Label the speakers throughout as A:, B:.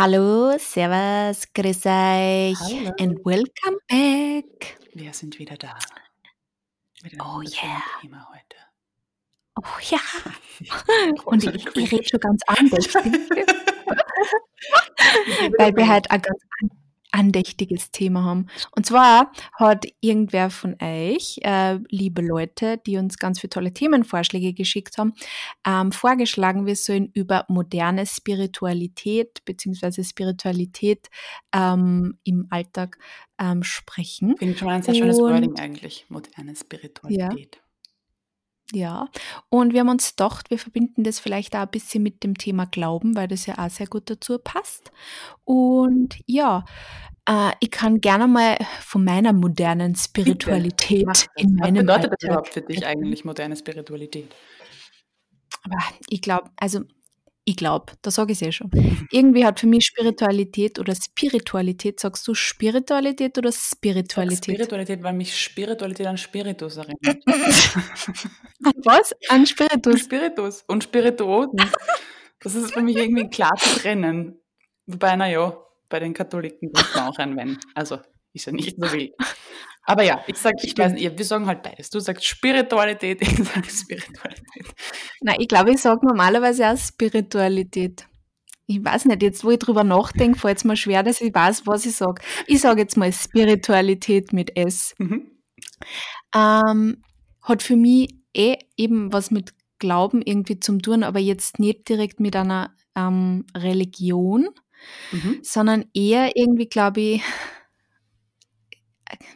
A: Hallo, Servus, grüß euch
B: Hallo.
A: and welcome back.
B: Wir sind wieder da. Mit einem
A: Oh yeah.
B: Thema heute.
A: Oh ja, und ich, ich rede schon ganz andächtig, weil wir halt ein ganz an- andächtiges Thema haben. Und zwar hat irgendwer von euch, äh, liebe Leute, die uns ganz viele tolle Themenvorschläge geschickt haben, ähm, vorgeschlagen, wir sollen über moderne Spiritualität bzw. Spiritualität ähm, im Alltag ähm, sprechen.
B: Finde ich schon ein sehr schönes Wording eigentlich. Moderne Spiritualität.
A: Ja, und wir haben uns gedacht, wir verbinden das vielleicht auch ein bisschen mit dem Thema Glauben, weil das ja auch sehr gut dazu passt. Und ja, äh, ich kann gerne mal von meiner modernen Spiritualität
B: das.
A: in
B: Was
A: meinem
B: bedeutet das
A: Alltag
B: überhaupt für dich eigentlich, moderne Spiritualität?
A: Aber ich glaube, also ich glaube, da sage ich es eh schon. Irgendwie hat für mich Spiritualität oder Spiritualität, sagst du Spiritualität oder Spiritualität?
B: Spiritualität, weil mich Spiritualität an Spiritus erinnert.
A: Was? An
B: An
A: Spiritus.
B: Spiritus und Spirituosen. Das ist für mich irgendwie klar zu trennen. Wobei, naja, bei den Katholiken trinkt man auch ein Wein. Also, ist ja nicht so wild. Aber ja, ich sag, ich weiß nicht, wir sagen halt beides. Du sagst Spiritualität, ich sag Spiritualität.
A: Nein, ich glaube, ich sage normalerweise auch Spiritualität. Ich weiß nicht, jetzt wo ich drüber nachdenke, fällt es mir schwer, dass ich weiß, was ich sage. Ich sage jetzt mal Spiritualität mit S.
B: Mhm.
A: Ähm, hat für mich eh eben was mit Glauben irgendwie zum tun, aber jetzt nicht direkt mit einer ähm, Religion,
B: Mhm.
A: sondern eher irgendwie, glaube ich,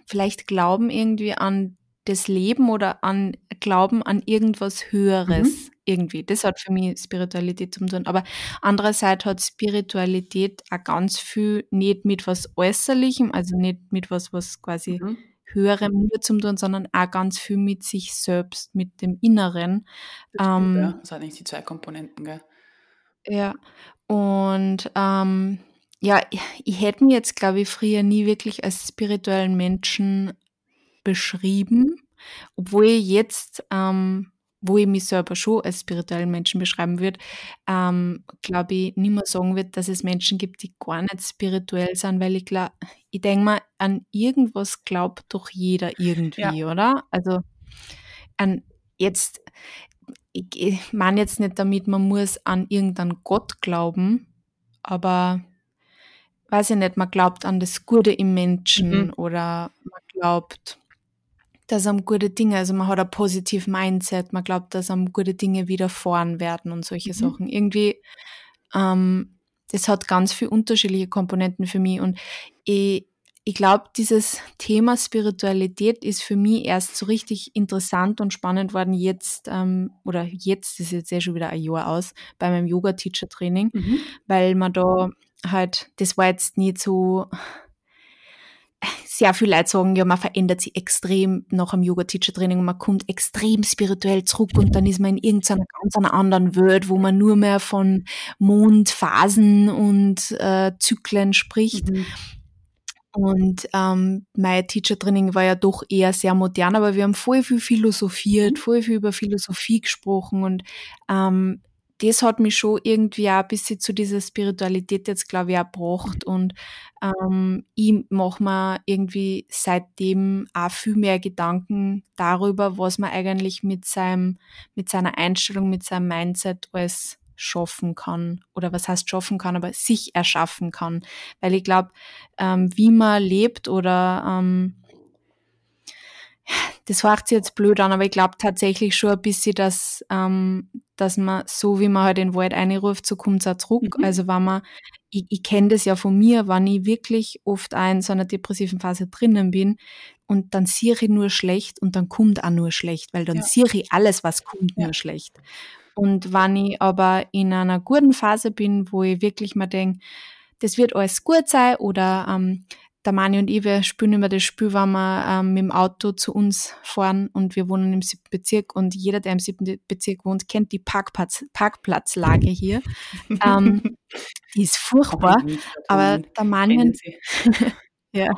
A: vielleicht Glauben irgendwie an das Leben oder an Glauben an irgendwas Höheres
B: Mhm.
A: irgendwie. Das hat für mich Spiritualität zum tun. Aber andererseits hat Spiritualität auch ganz viel nicht mit was Äußerlichem, also nicht mit was, was quasi
B: Mhm.
A: Höherem nur zum tun, sondern auch ganz viel mit sich selbst, mit dem Inneren.
B: Das stimmt, ja.
A: Ähm,
B: Das hat eigentlich die zwei Komponenten, gell?
A: ja, und ähm, ja, ich, hätte mich jetzt, glaube ich, früher nie wirklich als spirituellen Menschen beschrieben, obwohl ich jetzt, ähm, wo ich mich selber schon als spirituellen Menschen beschreiben würde, ähm, glaube ich, nicht mehr sagen würde, dass es Menschen gibt, die gar nicht spirituell sind, weil ich glaube, ich denke mal, an irgendwas glaubt doch jeder
B: Ja.
A: irgendwie, oder? Also an jetzt, ich, ich meine jetzt nicht damit, man muss an irgendeinen Gott glauben, aber weiß ich nicht, man glaubt an das Gute im Menschen
B: Mhm.
A: oder man glaubt, dass am gute Dinge, also man hat ein positiv Mindset, man glaubt, dass am gute Dinge widerfahren werden und solche
B: Mhm.
A: Sachen. Irgendwie, ähm, das hat ganz viele unterschiedliche Komponenten für mich und ich, ich glaube, dieses Thema Spiritualität ist für mich erst so richtig interessant und spannend worden jetzt, ähm, oder jetzt, das ist jetzt eh schon wieder ein Jahr aus, bei meinem Yoga-Teacher-Training,
B: Mhm.
A: weil man da halt, das war jetzt nicht so, sehr viele Leute sagen, ja, man verändert sich extrem nach einem Yoga-Teacher-Training und man kommt extrem spirituell zurück und dann ist man in irgendeiner ganz anderen Welt, wo man nur mehr von Mondphasen und äh, Zyklen spricht.
B: Mhm.
A: Und ähm, mein Teacher-Training war ja doch eher sehr modern, aber wir haben voll viel philosophiert,
B: Mhm.
A: voll viel über Philosophie gesprochen und ähm, das hat mich schon irgendwie auch ein bisschen zu dieser Spiritualität jetzt, glaube ich, auch gebracht. Und ähm, ich mache mir irgendwie seitdem auch viel mehr Gedanken darüber, was man eigentlich mit seinem, mit seiner Einstellung, mit seinem Mindset alles schaffen kann. Oder was heißt schaffen kann, aber sich erschaffen kann. Weil ich glaube, ähm, wie man lebt oder ähm, das hört sich jetzt blöd an, aber ich glaube tatsächlich schon ein bisschen, dass, ähm, dass man so, wie man halt den Wald einruft, so kommt es auch zurück.
B: Mhm.
A: Also wenn man, ich, ich kenne das ja von mir, wenn ich wirklich oft auch in so einer depressiven Phase drinnen bin und dann sehe ich nur schlecht und dann kommt auch nur schlecht, weil dann
B: Ja.
A: sehe ich alles, was kommt,
B: Ja.
A: nur schlecht. Und wenn ich aber in einer guten Phase bin, wo ich wirklich mal denke, das wird alles gut sein oder ähm, der Mani und ich, wir spielen immer das Spiel, wenn wir ähm, mit dem Auto zu uns fahren und wir wohnen im siebten Bezirk und jeder, der im siebten Bezirk wohnt, kennt die Parkplatz, Parkplatzlage hier. ähm, die ist furchtbar, aber der Mani und, ja,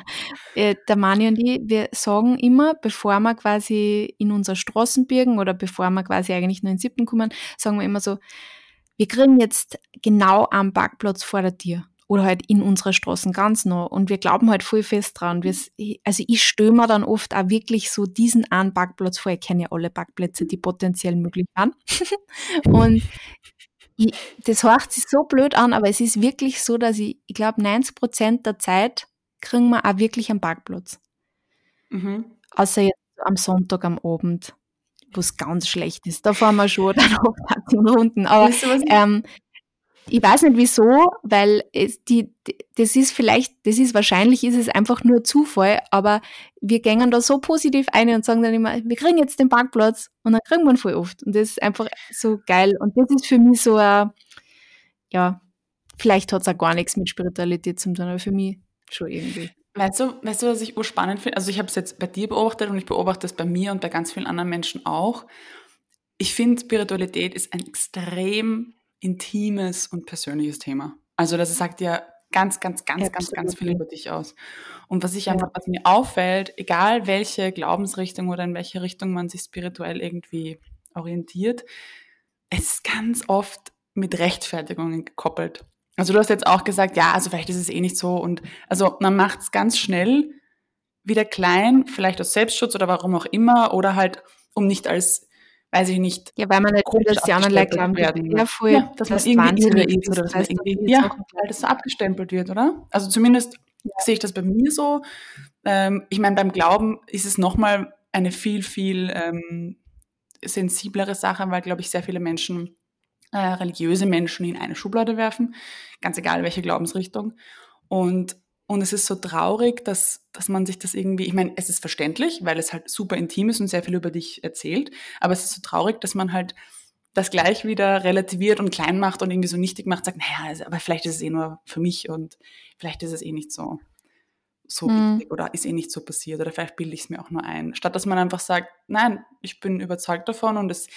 A: äh, der Mani und ich, wir sagen immer, bevor wir quasi in unser Straßen birgen oder bevor wir quasi eigentlich nur in den siebten kommen, sagen wir immer so, wir kriegen jetzt genau am Parkplatz vor der Tür. Oder halt in unserer Straßen ganz noch. Und wir glauben halt voll fest dran. Wir's, also ich störe mir dann oft auch wirklich so diesen einen Parkplatz vor. Ich kenne ja alle Parkplätze, die potenziell möglich sind. und ich, das hört sich so blöd an, aber es ist wirklich so, dass ich, ich glaube, 90 Prozent der Zeit kriegen wir auch wirklich einen Parkplatz. Mhm. Außer jetzt am Sonntag am Abend, wo es ganz schlecht ist. Da fahren wir schon dann oft 10 Runden. Aber ähm, ich weiß nicht wieso, weil es die, das ist vielleicht, das ist wahrscheinlich, ist es einfach nur Zufall, aber wir gängen da so positiv ein und sagen dann immer, wir kriegen jetzt den Parkplatz und dann kriegen wir ihn voll oft. Und das ist einfach so geil. Und das ist für mich so ein, ja, vielleicht hat es auch gar nichts mit Spiritualität zu tun, aber für mich schon irgendwie.
B: Weißt du, weißt du, was ich urspannend finde? Also ich habe es jetzt bei dir beobachtet und ich beobachte es bei mir und bei ganz vielen anderen Menschen auch. Ich finde, Spiritualität ist ein extrem intimes und persönliches Thema. Also das sagt ja ganz, ganz, ganz, Absolut. ganz, ganz viel über dich aus. Und was ich einfach, was mir auffällt, egal welche Glaubensrichtung oder in welche Richtung man sich spirituell irgendwie orientiert, es ist ganz oft mit Rechtfertigungen gekoppelt. Also du hast jetzt auch gesagt, ja, also vielleicht ist es eh nicht so und also man macht es ganz schnell wieder klein, vielleicht aus Selbstschutz oder warum auch immer oder halt um nicht als weiß ich nicht.
A: Ja, weil man nicht dass die anderen Leute glauben, werden. Ja, voll,
B: ja, dass das man irgendwie ist oder dass man irgendwie, ja, weil das so abgestempelt wird, oder? Also zumindest ja. sehe ich das bei mir so. Ähm, ich meine, beim Glauben ist es nochmal eine viel, viel ähm, sensiblere Sache, weil, glaube ich, sehr viele Menschen, äh, religiöse Menschen in eine Schublade werfen, ganz egal welche Glaubensrichtung. Und und es ist so traurig, dass, dass man sich das irgendwie, ich meine, es ist verständlich, weil es halt super intim ist und sehr viel über dich erzählt, aber es ist so traurig, dass man halt das gleich wieder relativiert und klein macht und irgendwie so nichtig macht, sagt, naja, aber vielleicht ist es eh nur für mich und vielleicht ist es eh nicht so so mhm. wichtig oder ist eh nicht so passiert oder vielleicht bilde ich es mir auch nur ein. Statt dass man einfach sagt, nein, ich bin überzeugt davon und es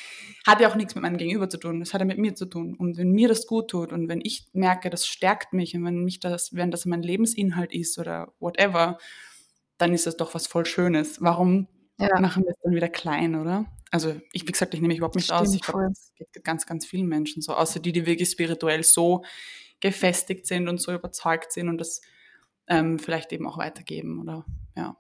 B: hat ja auch nichts mit meinem Gegenüber zu tun, es hat ja mit mir zu tun. Und wenn mir das gut tut und wenn ich merke, das stärkt mich und wenn mich das, wenn das mein Lebensinhalt ist oder whatever, dann ist das doch was voll Schönes. Warum ja. machen wir es dann wieder klein, oder? Also ich, wie gesagt, ich nehme mich überhaupt nicht Stimmt, aus. Ich glaube, es geht ganz, ganz vielen Menschen so, außer die, die wirklich spirituell so gefestigt sind und so überzeugt sind und das ähm, vielleicht eben auch weitergeben oder ja.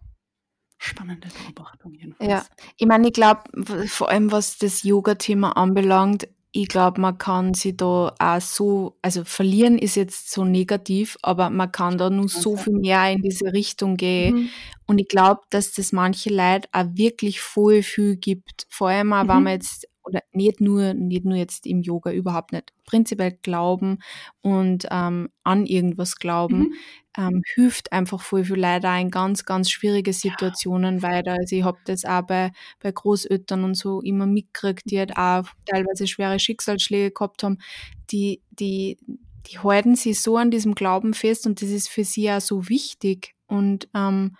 B: Spannende Beobachtung jedenfalls.
A: Ja, ich meine, ich glaube, vor allem was das Yoga-Thema anbelangt, ich glaube, man kann sie da auch so, also verlieren ist jetzt so negativ, aber man kann da nur so viel mehr in diese Richtung gehen. Mhm. Und ich glaube, dass das manche Leute auch wirklich voll viel gibt. Vor allem auch, mhm. wenn man jetzt oder nicht nur, nicht nur jetzt im Yoga, überhaupt nicht. Prinzipiell glauben und ähm, an irgendwas glauben, mhm. ähm, hilft einfach voll viel leider in ganz, ganz schwierige Situationen ja. weiter. Also ich habe das auch bei, bei Großeltern und so immer mitgekriegt, die halt auch teilweise schwere Schicksalsschläge gehabt haben, die, die, die halten sich so an diesem Glauben fest und das ist für sie auch so wichtig. Und ähm,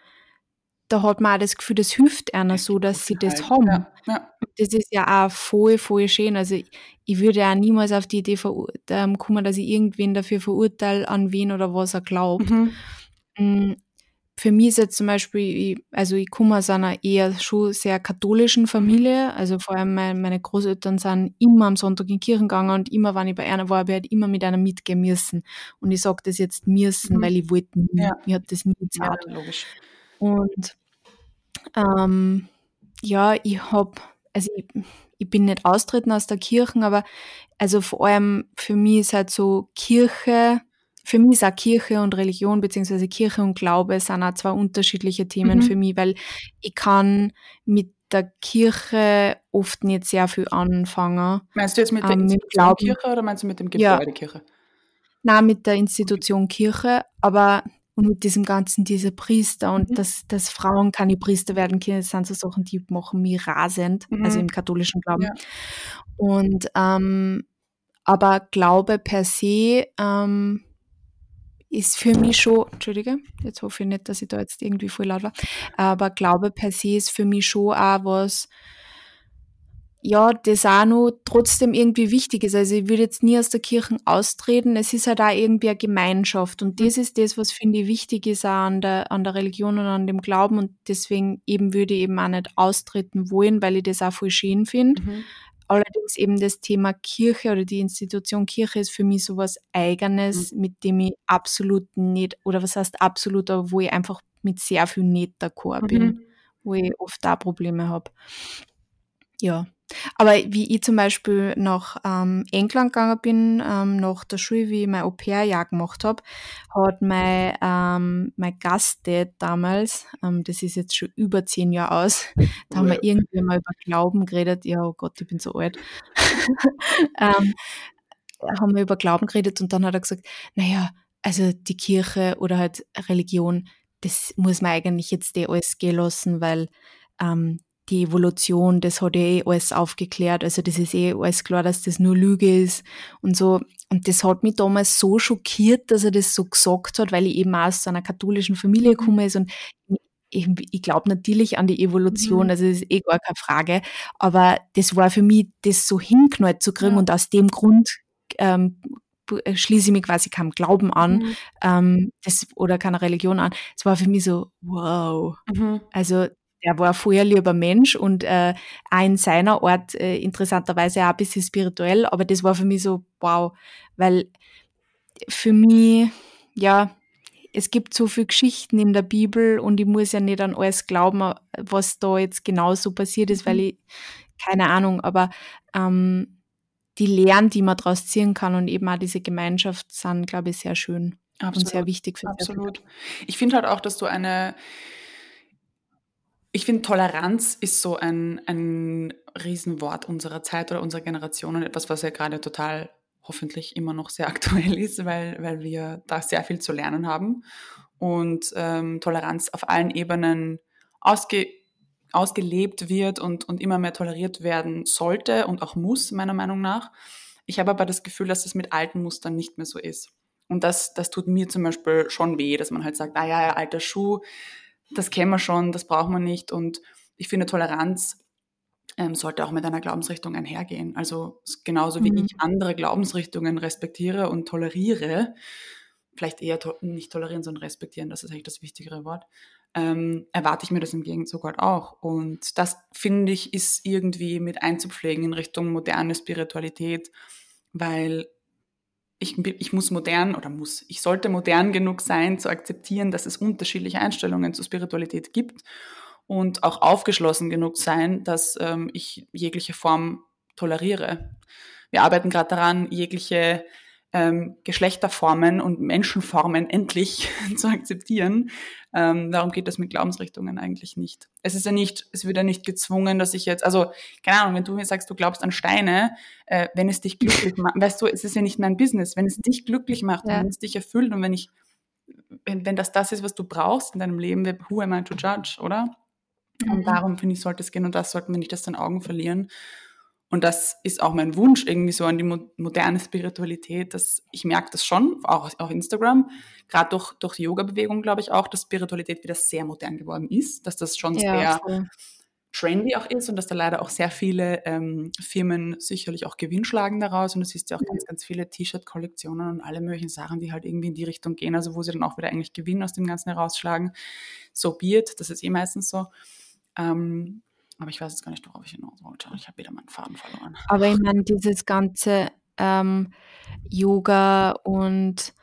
A: da hat man auch das Gefühl, das hilft einer so, dass sie das haben. Ja, ja. Das ist ja auch voll, voll schön. Also ich, ich würde ja niemals auf die Idee kommen, dass ich irgendwen dafür verurteile, an wen oder was er glaubt. Mhm. Mm, für mich ist jetzt zum Beispiel, also ich komme aus einer eher schon sehr katholischen Familie, also vor allem meine, meine Großeltern sind immer am Sonntag in die Kirchen gegangen und immer, wenn ich bei einer war, habe ich halt immer mit einer mitgehen müssen. Und ich sage das jetzt müssen, mhm. weil ich wollte nie, ja. ich habe das nie gezahlt. Ja, logisch. Und ähm, ja, ich habe, also ich, ich bin nicht austreten aus der Kirche, aber also vor allem für mich ist halt so Kirche, für mich ist auch Kirche und Religion, beziehungsweise Kirche und Glaube sind auch zwei unterschiedliche Themen mhm. für mich, weil ich kann mit der Kirche oft nicht sehr viel anfangen.
B: Meinst du jetzt mit der ähm, Institution Kirche oder meinst du mit dem Gebäude ja. Kirche?
A: Nein, mit der Institution Kirche, aber und mit diesem ganzen, diese Priester und mhm. dass, dass Frauen keine Priester werden können, das sind so Sachen, die machen mich rasend, also mhm. also im katholischen Glauben. Ja. Und ähm, aber Glaube per se ähm, ist für mich schon, Entschuldige, jetzt hoffe ich nicht, dass ich da jetzt irgendwie voll laut war, aber Glaube per se ist für mich schon auch was, ja, das auch noch trotzdem irgendwie wichtig ist. Also ich würde jetzt nie aus der Kirche austreten. Es ist halt auch irgendwie eine Gemeinschaft. Und das ist das, was finde ich wichtig ist auch an der, an der Religion und an dem Glauben. Und deswegen eben würde ich eben auch nicht austreten wollen, weil ich das auch voll schön finde. Mhm. Allerdings eben das Thema Kirche oder die Institution Kirche ist für mich sowas Eigenes, mhm. mit dem ich absolut nicht, oder was heißt absolut, aber wo ich einfach mit sehr viel nicht d'accord bin, mhm. wo ich oft da Probleme habe. Ja. Aber wie ich zum Beispiel nach ähm, England gegangen bin, ähm, nach der Schule, wie ich mein Au-pair-Jahr gemacht habe, hat mein, ähm, mein Gastdad damals, ähm, das ist jetzt schon über zehn Jahre aus, da haben wir irgendwie mal über Glauben geredet. Ja, oh Gott, ich bin so alt. ähm, haben wir über Glauben geredet und dann hat er gesagt, naja, also die Kirche oder halt Religion, das muss man eigentlich jetzt eh alles gehen lassen, weil ähm, die Evolution, das hat ja eh alles aufgeklärt. Also das ist eh alles klar, dass das nur Lüge ist und so. Und das hat mich damals so schockiert, dass er das so gesagt hat, weil ich eben aus einer katholischen Familie mhm. komme ist und ich, ich glaube natürlich an die Evolution, mhm. also das ist eh gar keine Frage. Aber das war für mich, das so hinknallt zu kriegen ja. und aus dem Grund ähm, schließe ich mich quasi keinem Glauben an mhm. ähm, das, oder keiner Religion an. Es war für mich so, wow. Mhm. Also der war vorher lieber Mensch und äh, auch in seiner Art äh, interessanterweise auch ein bisschen spirituell, aber das war für mich so, wow, weil für mich, ja, es gibt so viele Geschichten in der Bibel und ich muss ja nicht an alles glauben, was da jetzt genau so passiert ist, weil mhm. ich, keine Ahnung, aber ähm, die Lehren, die man daraus ziehen kann und eben auch diese Gemeinschaft sind, glaube ich, sehr schön Absolut. und sehr wichtig für
B: Absolut. Ich finde halt auch, dass du eine ich finde, Toleranz ist so ein, ein Riesenwort unserer Zeit oder unserer Generation und etwas, was ja gerade total hoffentlich immer noch sehr aktuell ist, weil, weil wir da sehr viel zu lernen haben und ähm, Toleranz auf allen Ebenen ausge, ausgelebt wird und, und immer mehr toleriert werden sollte und auch muss, meiner Meinung nach. Ich habe aber das Gefühl, dass das mit alten Mustern nicht mehr so ist. Und das, das tut mir zum Beispiel schon weh, dass man halt sagt, ah ja, alter Schuh, das kennen wir schon, das braucht man nicht. Und ich finde, Toleranz ähm, sollte auch mit einer Glaubensrichtung einhergehen. Also genauso wie mhm. ich andere Glaubensrichtungen respektiere und toleriere, vielleicht eher to nicht tolerieren, sondern respektieren, das ist eigentlich das wichtigere Wort, ähm, erwarte ich mir das im Gegenzug halt auch. Und das, finde ich, ist irgendwie mit einzupflegen in Richtung moderne Spiritualität, weil ich, ich muss modern oder muss, ich sollte modern genug sein, zu akzeptieren, dass es unterschiedliche Einstellungen zur Spiritualität gibt und auch aufgeschlossen genug sein, dass ähm, ich jegliche Form toleriere. Wir arbeiten gerade daran, jegliche ähm, Geschlechterformen und Menschenformen endlich zu akzeptieren. Ähm, darum geht das mit Glaubensrichtungen eigentlich nicht. Es ist ja nicht, es wird ja nicht gezwungen, dass ich jetzt, also keine Ahnung, wenn du mir sagst, du glaubst an Steine, äh, wenn es dich glücklich macht, weißt du, es ist ja nicht mein Business. Wenn es dich glücklich macht ja. und wenn es dich erfüllt und wenn ich, wenn, wenn das das ist, was du brauchst in deinem Leben, who am I to judge, oder? Mhm. Und darum finde ich, sollte es gehen und das sollten wir nicht aus den Augen verlieren. Und das ist auch mein Wunsch irgendwie so an die moderne Spiritualität, dass ich merke das schon, auch auf Instagram, gerade durch, durch die Yoga-Bewegung glaube ich auch, dass Spiritualität wieder sehr modern geworden ist, dass das schon ja, sehr voll. trendy auch ist und dass da leider auch sehr viele ähm, Firmen sicherlich auch Gewinn schlagen daraus und es ist ja auch ja. ganz, ganz viele T-Shirt-Kollektionen und alle möglichen Sachen, die halt irgendwie in die Richtung gehen, also wo sie dann auch wieder eigentlich Gewinn aus dem Ganzen herausschlagen. So wird, das ist eh meistens so. Ähm, aber ich weiß jetzt gar nicht, worauf ich hinaus wollte. Ich habe wieder meinen Faden verloren.
A: Aber ich meine, dieses ganze ähm, Yoga und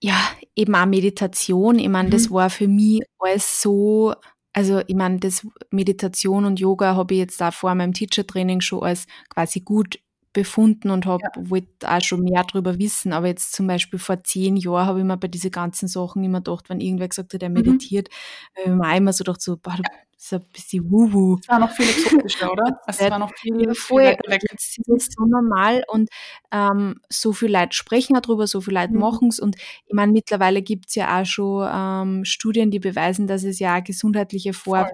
A: ja, eben auch Meditation, ich meine, mhm. das war für mich alles so, also ich meine, das Meditation und Yoga habe ich jetzt da vor meinem Teacher-Training schon als quasi gut befunden und habe ja. wollte auch schon mehr darüber wissen. Aber jetzt zum Beispiel vor zehn Jahren habe ich mir bei diesen ganzen Sachen immer gedacht, wenn irgendwer gesagt hat, er mhm. meditiert, mhm. habe ich mir immer so gedacht, so, boah, du so ein bisschen wuhu.
B: Es war noch viel exotischer, oder? Also es war noch viel,
A: ja, voll, viel Jetzt ist es so normal und ähm, so viele Leute sprechen darüber, so viele Leute mhm. machen es und ich meine, mittlerweile gibt es ja auch schon ähm, Studien, die beweisen, dass es ja auch gesundheitliche Vor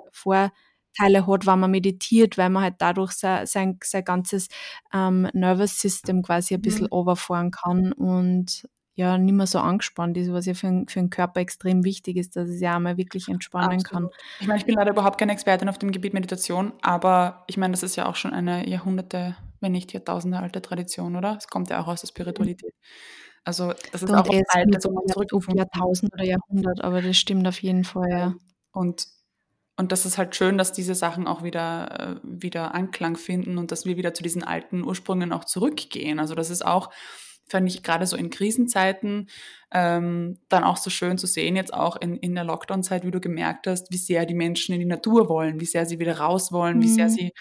A: Vorteile hat, wenn man meditiert, weil man halt dadurch sein, sein, sein ganzes ähm, Nervous System quasi ein bisschen mhm. overfahren kann und ja nicht mehr so angespannt ist, was ja für, für den Körper extrem wichtig ist, dass es ja einmal wirklich entspannen Absolut. kann.
B: Ich meine, ich bin leider überhaupt keine Expertin auf dem Gebiet Meditation, aber ich meine, das ist ja auch schon eine Jahrhunderte, wenn nicht Jahrtausende alte Tradition, oder? Es kommt ja auch aus der Spiritualität. Also das ist Und auch
A: alt, so zurück auf Jahrtausend oder Jahrhundert, aber das stimmt auf jeden Fall, ja.
B: Und und das ist halt schön, dass diese Sachen auch wieder, äh, wieder Anklang finden und dass wir wieder zu diesen alten Ursprüngen auch zurückgehen. Also das ist auch, fand ich gerade so in Krisenzeiten ähm, dann auch so schön zu sehen, jetzt auch in, in der Lockdown-Zeit, wie du gemerkt hast, wie sehr die Menschen in die Natur wollen, wie sehr sie wieder raus wollen, mhm. wie sehr mhm. sie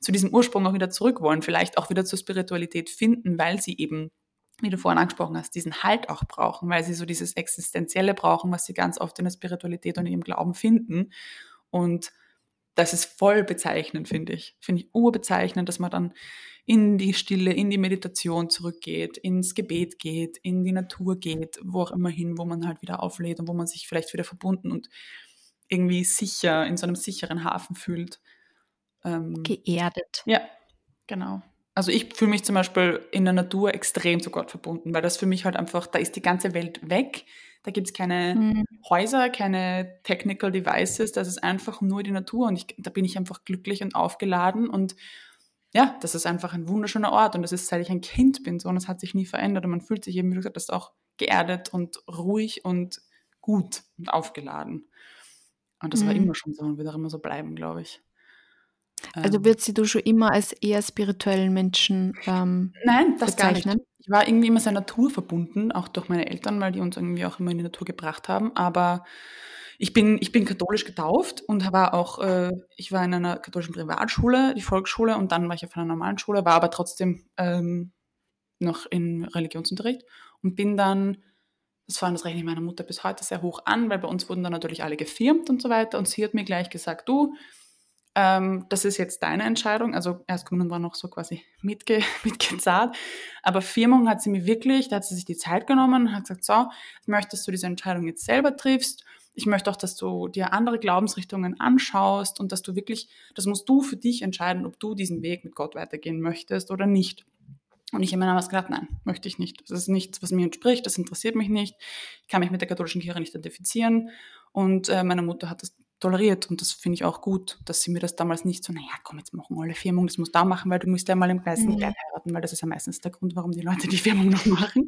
B: zu diesem Ursprung auch wieder zurück wollen, vielleicht auch wieder zur Spiritualität finden, weil sie eben wie du vorhin angesprochen hast, diesen Halt auch brauchen, weil sie so dieses Existenzielle brauchen, was sie ganz oft in der Spiritualität und ihrem Glauben finden. Und das ist voll bezeichnend, finde ich. Finde ich urbezeichnend, dass man dann in die Stille, in die Meditation zurückgeht, ins Gebet geht, in die Natur geht, wo auch immer hin, wo man halt wieder auflädt und wo man sich vielleicht wieder verbunden und irgendwie sicher, in so einem sicheren Hafen fühlt.
A: Ähm, Geerdet.
B: Ja, genau. Also ich fühle mich zum Beispiel in der Natur extrem zu Gott verbunden, weil das für mich halt einfach, da ist die ganze Welt weg. Da gibt es keine mhm. Häuser, keine Technical Devices, das ist einfach nur die Natur und ich, da bin ich einfach glücklich und aufgeladen und ja, das ist einfach ein wunderschöner Ort und das ist, seit ich ein Kind bin so und es hat sich nie verändert und man fühlt sich eben, wie du gesagt hast, auch geerdet und ruhig und gut und aufgeladen. Und das mhm. war immer schon so und wird auch immer so bleiben, glaube ich.
A: Also ähm. wird sie du schon immer als eher spirituellen Menschen ähm,
B: Nein, das bezeichnen? gar nicht. Ich war irgendwie immer sehr naturverbunden, auch durch meine Eltern, weil die uns irgendwie auch immer in die Natur gebracht haben. Aber ich bin, ich bin katholisch getauft und war auch, äh, ich war in einer katholischen Privatschule, die Volksschule, und dann war ich auf einer normalen Schule, war aber trotzdem ähm, noch in Religionsunterricht und bin dann, das war das rechne ich meiner Mutter bis heute sehr hoch an, weil bei uns wurden dann natürlich alle gefirmt und so weiter. Und sie hat mir gleich gesagt, du, ähm, das ist jetzt deine Entscheidung. Also Erstkommunion war noch so quasi mitge mitgezahlt. Aber Firmung hat sie mir wirklich, da hat sie sich die Zeit genommen, hat gesagt, so, ich möchte, dass du diese Entscheidung jetzt selber triffst. Ich möchte auch, dass du dir andere Glaubensrichtungen anschaust und dass du wirklich, das musst du für dich entscheiden, ob du diesen Weg mit Gott weitergehen möchtest oder nicht. Und ich habe mir damals gedacht, nein, möchte ich nicht. Das ist nichts, was mir entspricht, das interessiert mich nicht. Ich kann mich mit der katholischen Kirche nicht identifizieren. Und äh, meine Mutter hat das toleriert und das finde ich auch gut, dass sie mir das damals nicht so, naja, komm, jetzt machen alle Firmung, das musst du auch machen, weil du musst ja mal im weißen mhm. Kleid heiraten, weil das ist ja meistens der Grund, warum die Leute die Firmung noch machen.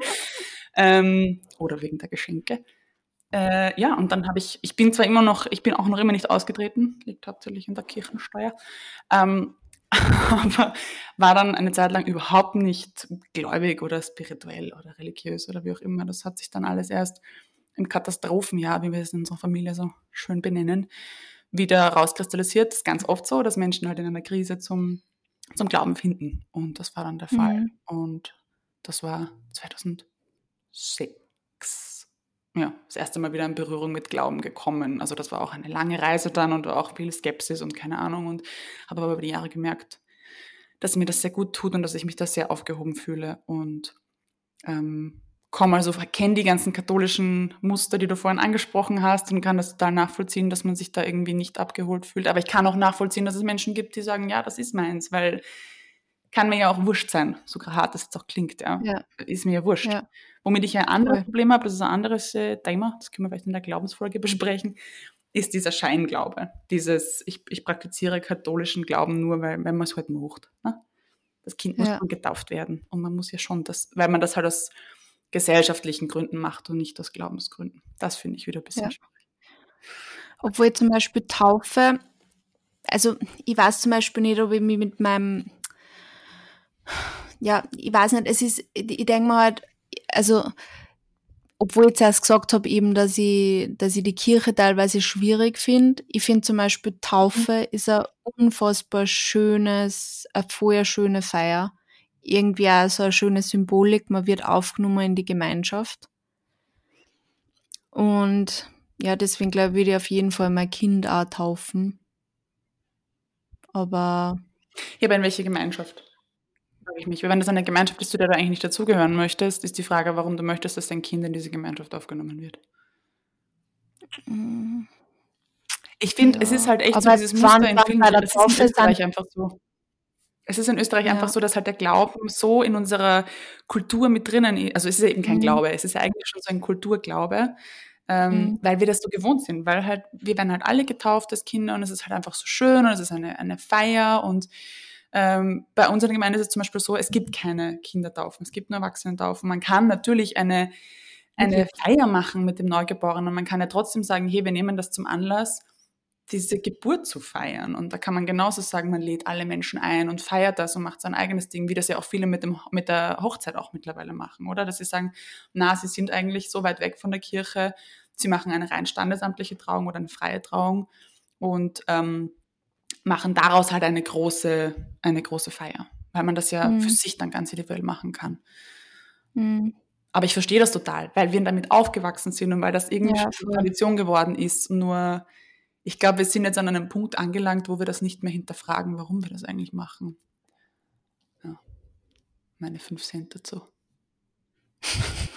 B: ähm, oder wegen der Geschenke. Äh, ja, und dann habe ich, ich bin zwar immer noch, ich bin auch noch immer nicht ausgetreten, liegt hauptsächlich in der Kirchensteuer, ähm, aber war dann eine Zeit lang überhaupt nicht gläubig oder spirituell oder religiös oder wie auch immer. Das hat sich dann alles erst im Katastrophenjahr, wie wir es in unserer Familie so schön benennen, wieder rauskristallisiert. Das ist ganz oft so, dass Menschen halt in einer Krise zum, zum Glauben finden. Und das war dann der Fall. Mhm. Und das war 2006. Ja, das erste Mal wieder in Berührung mit Glauben gekommen. Also das war auch eine lange Reise dann und auch viel Skepsis und keine Ahnung. Und habe aber über die Jahre gemerkt, dass mir das sehr gut tut und dass ich mich da sehr aufgehoben fühle. Und ähm, komme also kenne die ganzen katholischen Muster, die du vorhin angesprochen hast und kann das total nachvollziehen, dass man sich da irgendwie nicht abgeholt fühlt. Aber ich kann auch nachvollziehen, dass es Menschen gibt, die sagen, ja, das ist meins, weil kann mir ja auch wurscht sein, so hart das jetzt auch klingt, ja. ja. Ist mir ja wurscht. Ja. Womit ich ein anderes Voll. Problem habe, das ist ein anderes äh, Thema, das können wir vielleicht in der Glaubensfolge besprechen, ist dieser Scheinglaube. Dieses, ich, ich praktiziere katholischen Glauben nur, weil, weil man es halt macht. Ne? Das Kind muss ja. getauft werden. Und man muss ja schon das, weil man das halt aus gesellschaftlichen Gründen macht und nicht aus Glaubensgründen. Das finde ich wieder ein bisschen ja. schwierig.
A: Obwohl zum Beispiel Taufe, also ich weiß zum Beispiel nicht, ob ich mich mit meinem, ja, ich weiß nicht, es ist, ich denke mal halt, also obwohl ich zuerst gesagt habe, eben, dass ich, dass ich die Kirche teilweise schwierig finde. Ich finde zum Beispiel Taufe mhm. ist ein unfassbar schönes, eine vorher schöne Feier irgendwie auch so eine schöne Symbolik, man wird aufgenommen in die Gemeinschaft. Und ja, deswegen glaube ich, würde ich auf jeden Fall mein Kind auch taufen. Aber.
B: Ja, aber in welche Gemeinschaft? Frage ich mich. Wenn das eine Gemeinschaft ist, zu der du eigentlich nicht dazugehören möchtest, ist die Frage, warum du möchtest, dass dein Kind in diese Gemeinschaft aufgenommen wird. Mm. Ich finde, ja. es ist halt echt aber so dieses Muster in vielen das ist Österreich einfach so. Es ist in Österreich ja. einfach so, dass halt der Glauben so in unserer Kultur mit drinnen ist. Also es ist ja eben kein mhm. Glaube, es ist ja eigentlich schon so ein Kulturglaube, ähm, mhm. weil wir das so gewohnt sind, weil halt, wir werden halt alle getauft als Kinder und es ist halt einfach so schön und es ist eine, eine Feier und ähm, bei unserer Gemeinde ist es zum Beispiel so, es gibt keine Kindertaufen, es gibt nur Erwachsenentaufen. Man kann natürlich eine, eine okay. Feier machen mit dem Neugeborenen. Man kann ja trotzdem sagen, hey, wir nehmen das zum Anlass, diese Geburt zu feiern. Und da kann man genauso sagen, man lädt alle Menschen ein und feiert das und macht sein eigenes Ding, wie das ja auch viele mit, dem, mit der Hochzeit auch mittlerweile machen, oder? Dass sie sagen, na, sie sind eigentlich so weit weg von der Kirche, sie machen eine rein standesamtliche Trauung oder eine freie Trauung und ähm, machen daraus halt eine große, eine große Feier, weil man das ja mhm. für sich dann ganz individuell machen kann. Mhm. Aber ich verstehe das total, weil wir damit aufgewachsen sind und weil das irgendwie ja, schon Tradition geworden ist. Nur ich glaube, wir sind jetzt an einem Punkt angelangt, wo wir das nicht mehr hinterfragen, warum wir das eigentlich machen. Ja, meine fünf Cent dazu.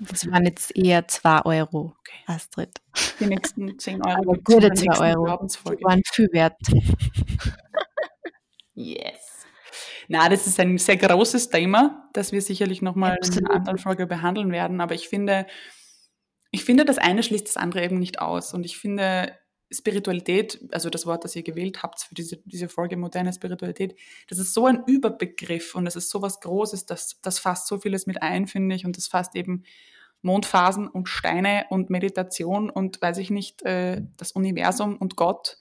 A: Das waren jetzt eher zwei Euro, okay. Astrid.
B: Die nächsten zehn Euro.
A: Aber gute zwei Euro. Die waren viel wert.
B: yes. Na, das ist ein sehr großes Thema, das wir sicherlich nochmal in einer anderen Folge behandeln werden. Aber ich finde, ich finde, das eine schließt das andere eben nicht aus. Und ich finde, Spiritualität, also das Wort, das ihr gewählt habt für diese, diese Folge moderne Spiritualität, das ist so ein Überbegriff und das ist so was Großes, das, das fasst so vieles mit ein, finde ich, und das fasst eben Mondphasen und Steine und Meditation und weiß ich nicht, äh, das Universum und Gott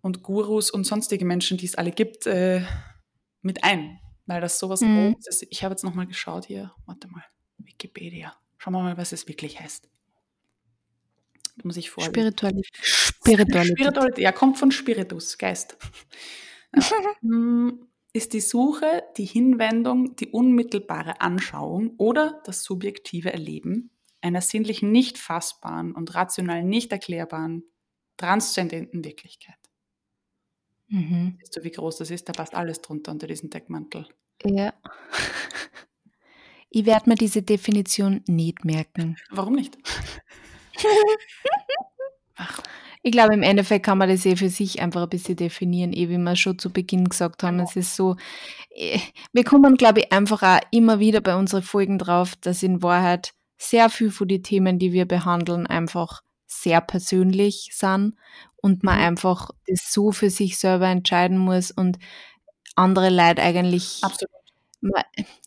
B: und Gurus und sonstige Menschen, die es alle gibt, äh, mit ein, weil das sowas mhm. Großes ist. Ich habe jetzt nochmal geschaut hier, warte mal, Wikipedia. Schauen wir mal, was es wirklich heißt. Da muss ich vor.
A: Spiritualität. Spiritualität.
B: Spiritualität. Ja, kommt von Spiritus, Geist. Hm, ist die Suche, die Hinwendung, die unmittelbare Anschauung oder das subjektive Erleben einer sinnlich nicht fassbaren und rational nicht erklärbaren, transzendenten Wirklichkeit. Mhm. Weißt du, wie groß das ist? Da passt alles drunter unter diesen Deckmantel.
A: Ja. Ich werde mir diese Definition nicht merken.
B: Warum nicht?
A: Ich glaube, im Endeffekt kann man das eh für sich einfach ein bisschen definieren, eh wie wir schon zu Beginn gesagt haben. Es ist so, eh, wir kommen, glaube ich, einfach auch immer wieder bei unseren Folgen drauf, dass in Wahrheit sehr viel von den Themen, die wir behandeln, einfach sehr persönlich sind und man mhm. einfach das so für sich selber entscheiden muss und andere Leute eigentlich
B: Absolut
A: man,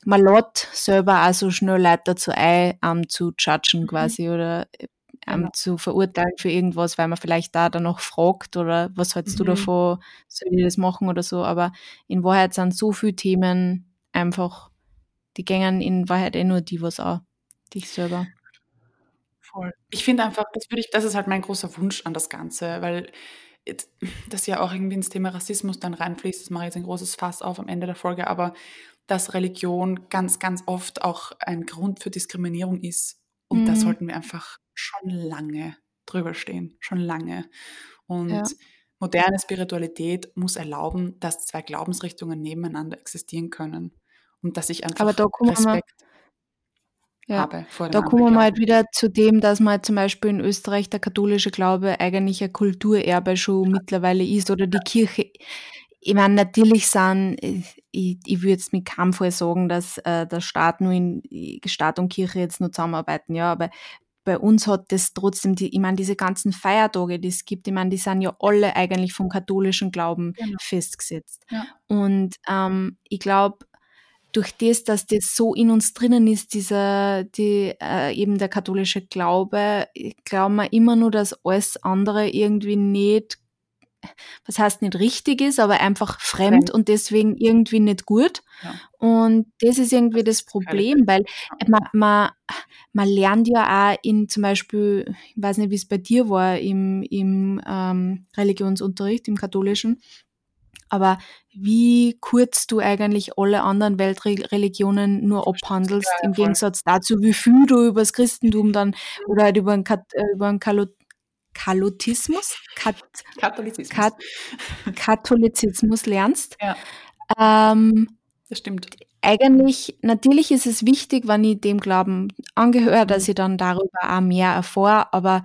A: man lädt selber auch so schnell Leute dazu ein, um zu judgen mhm. quasi oder um genau. zu verurteilen für irgendwas, weil man vielleicht da dann noch fragt oder was hältst mhm. du davon, soll ich das machen oder so. Aber in Wahrheit sind so viele Themen einfach, die gängen in Wahrheit eh nur die was auch, dich selber.
B: Voll. Ich finde einfach, das würde ich, das ist halt mein großer Wunsch an das Ganze, weil das ja auch irgendwie ins Thema Rassismus dann reinfließt. Das mache ich jetzt ein großes Fass auf am Ende der Folge, aber dass Religion ganz, ganz oft auch ein Grund für Diskriminierung ist. Und mhm. da sollten wir einfach schon lange drüber stehen, schon lange. Und ja. moderne Spiritualität muss erlauben, dass zwei Glaubensrichtungen nebeneinander existieren können. Und dass ich einfach Respekt
A: ja. habe vor Da kommen wir mal halt wieder zu dem, dass man zum Beispiel in Österreich der katholische Glaube eigentlich ein Kulturerbe schon mittlerweile ist oder die Kirche ich meine, natürlich sind, ich, ich würde jetzt mit keinem Fall sagen, dass äh, der Staat nur in Staat und Kirche jetzt nur zusammenarbeiten, ja, aber bei uns hat das trotzdem, die, ich meine, diese ganzen Feiertage, die es gibt, ich meine, die sind ja alle eigentlich vom katholischen Glauben genau. festgesetzt. Ja. Und ähm, ich glaube, durch das, dass das so in uns drinnen ist, dieser, die, äh, eben der katholische Glaube, glauben wir immer nur, dass alles andere irgendwie nicht was heißt nicht richtig ist, aber einfach fremd, fremd. und deswegen irgendwie nicht gut. Ja. Und das ist irgendwie das Problem, weil man, man, man lernt ja auch in zum Beispiel, ich weiß nicht, wie es bei dir war, im, im ähm, Religionsunterricht, im katholischen, aber wie kurz du eigentlich alle anderen Weltreligionen nur abhandelst, ja, im Gegensatz dazu, wie viel du über das Christentum dann oder halt über den, Kat äh, über den Kalotismus, Kat
B: Katholizismus.
A: Kat Katholizismus lernst.
B: Ja.
A: Ähm,
B: das stimmt.
A: Eigentlich, natürlich ist es wichtig, wenn ich dem Glauben angehöre, dass mhm. ich dann darüber auch mehr erfahre, aber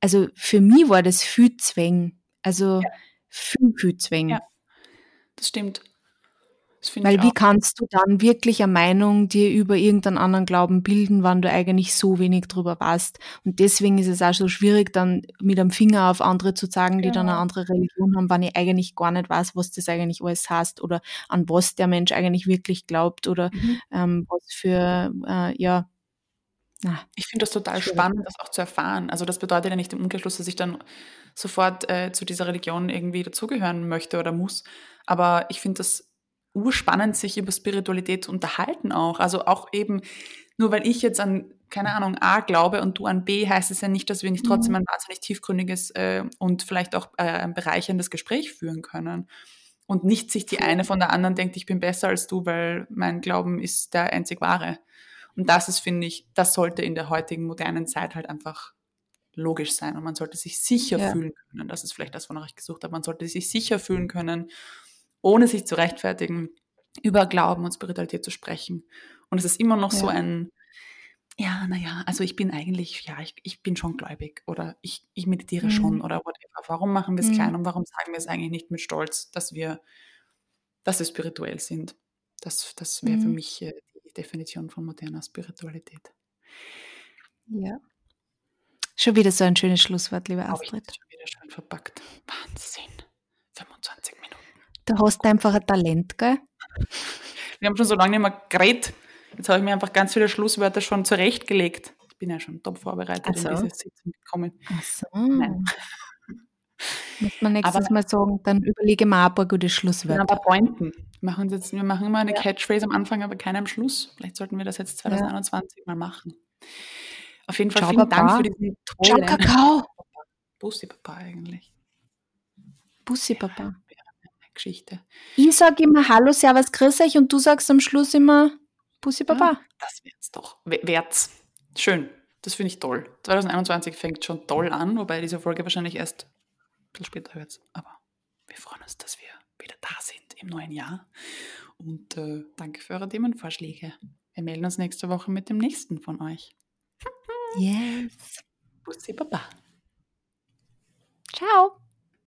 A: also für mich war das viel Zwang. Also ja. viel, viel Zwang. Ja,
B: das stimmt.
A: Weil wie kannst du dann wirklich eine Meinung dir über irgendeinen anderen Glauben bilden, wenn du eigentlich so wenig drüber weißt? Und deswegen ist es auch so schwierig, dann mit einem Finger auf andere zu zeigen, die dann eine andere Religion haben, wenn ich eigentlich gar nicht weiß, was das eigentlich alles heißt oder an was der Mensch eigentlich wirklich glaubt oder mhm. ähm, was für, äh, ja,
B: Na, ich finde das total schwierig. spannend, das auch zu erfahren. Also das bedeutet ja nicht im Umkehrschluss, dass ich dann sofort äh, zu dieser Religion irgendwie dazugehören möchte oder muss. Aber ich finde das urspannend, sich über Spiritualität zu unterhalten auch. Also auch eben, nur weil ich jetzt an, keine Ahnung, A glaube und du an B, heißt es ja nicht, dass wir nicht trotzdem mhm. ein wahnsinnig tiefgründiges äh, und vielleicht auch äh, ein bereicherndes Gespräch führen können. Und nicht sich die eine von der anderen denkt, ich bin besser als du, weil mein Glauben ist der einzig wahre. Und das ist, finde ich, das sollte in der heutigen modernen Zeit halt einfach logisch sein und man sollte sich sicher ja. fühlen können. Das ist vielleicht das, wonach ich gesucht habe. Man sollte sich sicher fühlen können, ohne sich zu rechtfertigen, über Glauben und Spiritualität zu sprechen. Und es ist immer noch ja. so ein, ja, naja, also ich bin eigentlich, ja, ich, ich bin schon gläubig oder ich, ich meditiere mhm. schon oder whatever. Warum machen wir es mhm. klein und warum sagen wir es eigentlich nicht mit Stolz, dass wir, dass wir spirituell sind? Das, das wäre mhm. für mich äh, die Definition von moderner Spiritualität.
A: Ja. Schon wieder so ein schönes Schlusswort, liebe Astrid.
B: Schon wieder schön verpackt. Wahnsinn. 25 Minuten.
A: Du hast einfach ein Talent, gell?
B: Wir haben schon so lange nicht mehr geredet. Jetzt habe ich mir einfach ganz viele Schlusswörter schon zurechtgelegt. Ich bin ja schon top vorbereitet so. in diese Sitzung gekommen.
A: Ach so. Nein. Muss man nächstes aber, Mal sagen, dann überlege mal ein paar gute Schlusswörter.
B: Aber Pointen. Wir machen, jetzt, wir machen immer eine ja. Catchphrase am Anfang, aber keine am Schluss. Vielleicht sollten wir das jetzt 2021 ja. mal machen. Auf jeden Fall Ciao, vielen Papa. Dank für diesen
A: tollen... Ciao, Kakao.
B: Bussi Papa eigentlich.
A: Bussi Papa.
B: Geschichte.
A: Ich sage immer Hallo, Servus, grüß euch und du sagst am Schluss immer Bussi Papa. Ja,
B: das wird's doch. Wärt's. Schön. Das finde ich toll. 2021 fängt schon toll an, wobei diese Folge wahrscheinlich erst ein bisschen später hört. Aber wir freuen uns, dass wir wieder da sind im neuen Jahr. Und äh, danke für eure Themenvorschläge. Wir melden uns nächste Woche mit dem nächsten von euch.
A: Yes.
B: Bussi Baba.
A: Ciao.